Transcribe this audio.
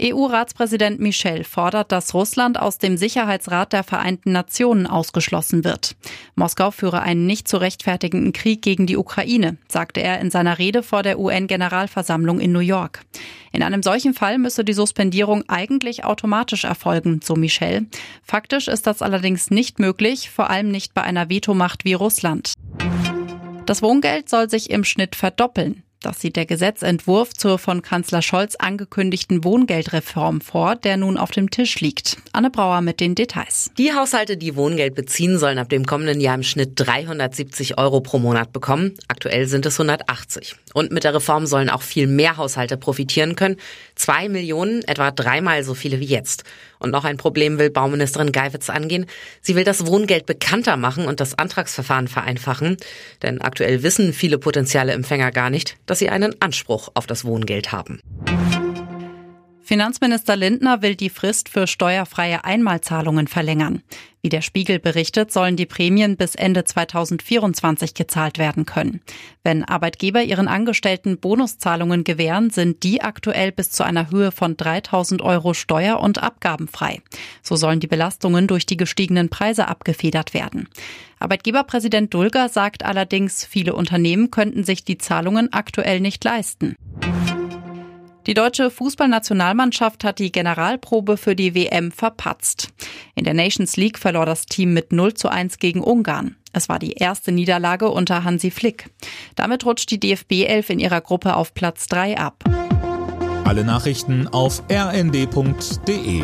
EU-Ratspräsident Michel fordert, dass Russland aus dem Sicherheitsrat der Vereinten Nationen ausgeschlossen wird. Moskau führe einen nicht zu rechtfertigenden Krieg gegen die Ukraine, sagte er in seiner Rede vor der UN-Generalversammlung in New York. In einem solchen Fall müsse die Suspendierung eigentlich automatisch erfolgen, so Michel. Faktisch ist das allerdings nicht möglich, vor allem nicht bei einer Vetomacht wie Russland. Das Wohngeld soll sich im Schnitt verdoppeln. Das sieht der Gesetzentwurf zur von Kanzler Scholz angekündigten Wohngeldreform vor, der nun auf dem Tisch liegt. Anne Brauer mit den Details. Die Haushalte, die Wohngeld beziehen, sollen ab dem kommenden Jahr im Schnitt 370 Euro pro Monat bekommen. Aktuell sind es 180. Und mit der Reform sollen auch viel mehr Haushalte profitieren können. Zwei Millionen, etwa dreimal so viele wie jetzt. Und noch ein Problem will Bauministerin Geiwitz angehen. Sie will das Wohngeld bekannter machen und das Antragsverfahren vereinfachen. Denn aktuell wissen viele potenzielle Empfänger gar nicht, dass sie einen Anspruch auf das Wohngeld haben. Finanzminister Lindner will die Frist für steuerfreie Einmalzahlungen verlängern. Wie der Spiegel berichtet, sollen die Prämien bis Ende 2024 gezahlt werden können. Wenn Arbeitgeber ihren Angestellten Bonuszahlungen gewähren, sind die aktuell bis zu einer Höhe von 3000 Euro steuer- und abgabenfrei. So sollen die Belastungen durch die gestiegenen Preise abgefedert werden. Arbeitgeberpräsident Dulger sagt allerdings, viele Unternehmen könnten sich die Zahlungen aktuell nicht leisten. Die deutsche Fußballnationalmannschaft hat die Generalprobe für die WM verpatzt. In der Nations League verlor das Team mit 0 zu 1 gegen Ungarn. Es war die erste Niederlage unter Hansi Flick. Damit rutscht die DFB 11 in ihrer Gruppe auf Platz 3 ab. Alle Nachrichten auf rnd.de